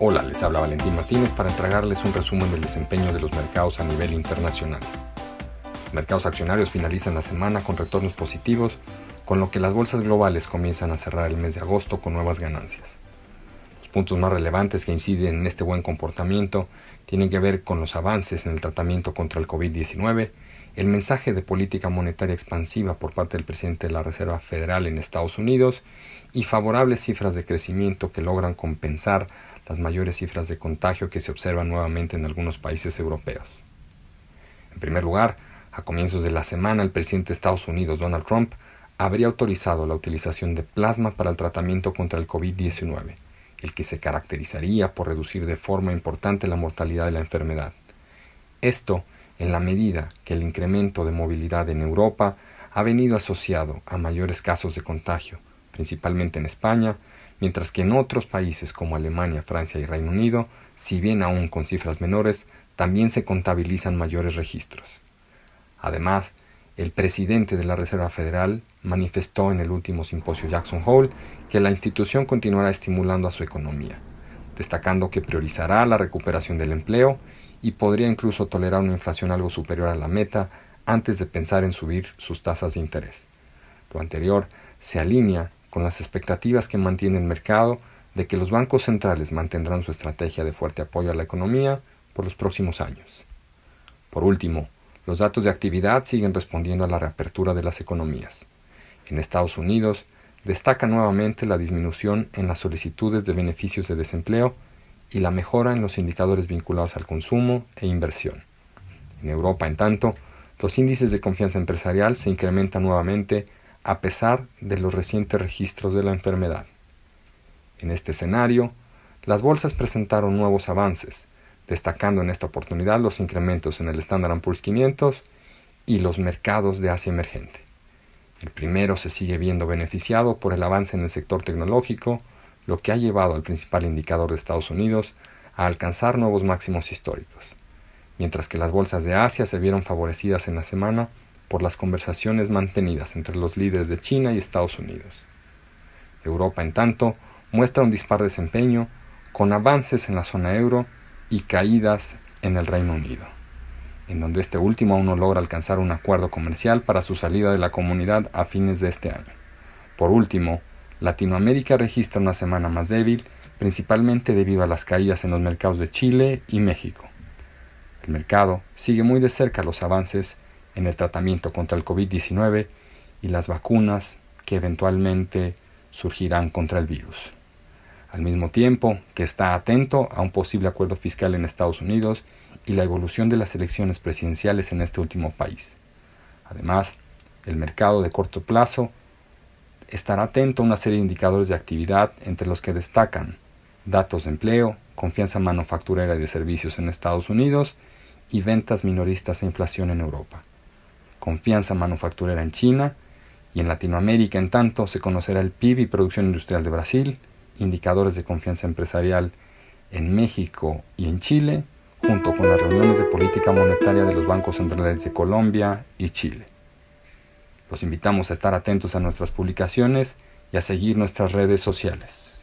Hola, les habla Valentín Martínez para entregarles un resumen del desempeño de los mercados a nivel internacional. Mercados accionarios finalizan la semana con retornos positivos, con lo que las bolsas globales comienzan a cerrar el mes de agosto con nuevas ganancias. Puntos más relevantes que inciden en este buen comportamiento tienen que ver con los avances en el tratamiento contra el COVID-19, el mensaje de política monetaria expansiva por parte del presidente de la Reserva Federal en Estados Unidos y favorables cifras de crecimiento que logran compensar las mayores cifras de contagio que se observan nuevamente en algunos países europeos. En primer lugar, a comienzos de la semana, el presidente de Estados Unidos, Donald Trump, habría autorizado la utilización de plasma para el tratamiento contra el COVID-19, el que se caracterizaría por reducir de forma importante la mortalidad de la enfermedad. Esto en la medida que el incremento de movilidad en Europa ha venido asociado a mayores casos de contagio, principalmente en España, mientras que en otros países como Alemania, Francia y Reino Unido, si bien aún con cifras menores, también se contabilizan mayores registros. Además, el presidente de la Reserva Federal manifestó en el último simposio Jackson Hole que la institución continuará estimulando a su economía, destacando que priorizará la recuperación del empleo y podría incluso tolerar una inflación algo superior a la meta antes de pensar en subir sus tasas de interés. Lo anterior se alinea con las expectativas que mantiene el mercado de que los bancos centrales mantendrán su estrategia de fuerte apoyo a la economía por los próximos años. Por último, los datos de actividad siguen respondiendo a la reapertura de las economías. En Estados Unidos, destaca nuevamente la disminución en las solicitudes de beneficios de desempleo y la mejora en los indicadores vinculados al consumo e inversión. En Europa, en tanto, los índices de confianza empresarial se incrementan nuevamente a pesar de los recientes registros de la enfermedad. En este escenario, las bolsas presentaron nuevos avances, destacando en esta oportunidad los incrementos en el Standard Poor's 500 y los mercados de Asia emergente. El primero se sigue viendo beneficiado por el avance en el sector tecnológico, lo que ha llevado al principal indicador de Estados Unidos a alcanzar nuevos máximos históricos, mientras que las bolsas de Asia se vieron favorecidas en la semana por las conversaciones mantenidas entre los líderes de China y Estados Unidos. Europa, en tanto, muestra un dispar desempeño con avances en la zona euro y caídas en el Reino Unido, en donde este último aún no logra alcanzar un acuerdo comercial para su salida de la comunidad a fines de este año. Por último, Latinoamérica registra una semana más débil, principalmente debido a las caídas en los mercados de Chile y México. El mercado sigue muy de cerca los avances en el tratamiento contra el COVID-19 y las vacunas que eventualmente surgirán contra el virus. Al mismo tiempo que está atento a un posible acuerdo fiscal en Estados Unidos y la evolución de las elecciones presidenciales en este último país. Además, el mercado de corto plazo estará atento a una serie de indicadores de actividad entre los que destacan datos de empleo, confianza manufacturera y de servicios en Estados Unidos y ventas minoristas e inflación en Europa confianza manufacturera en China y en Latinoamérica, en tanto, se conocerá el PIB y producción industrial de Brasil, indicadores de confianza empresarial en México y en Chile, junto con las reuniones de política monetaria de los bancos centrales de Colombia y Chile. Los invitamos a estar atentos a nuestras publicaciones y a seguir nuestras redes sociales.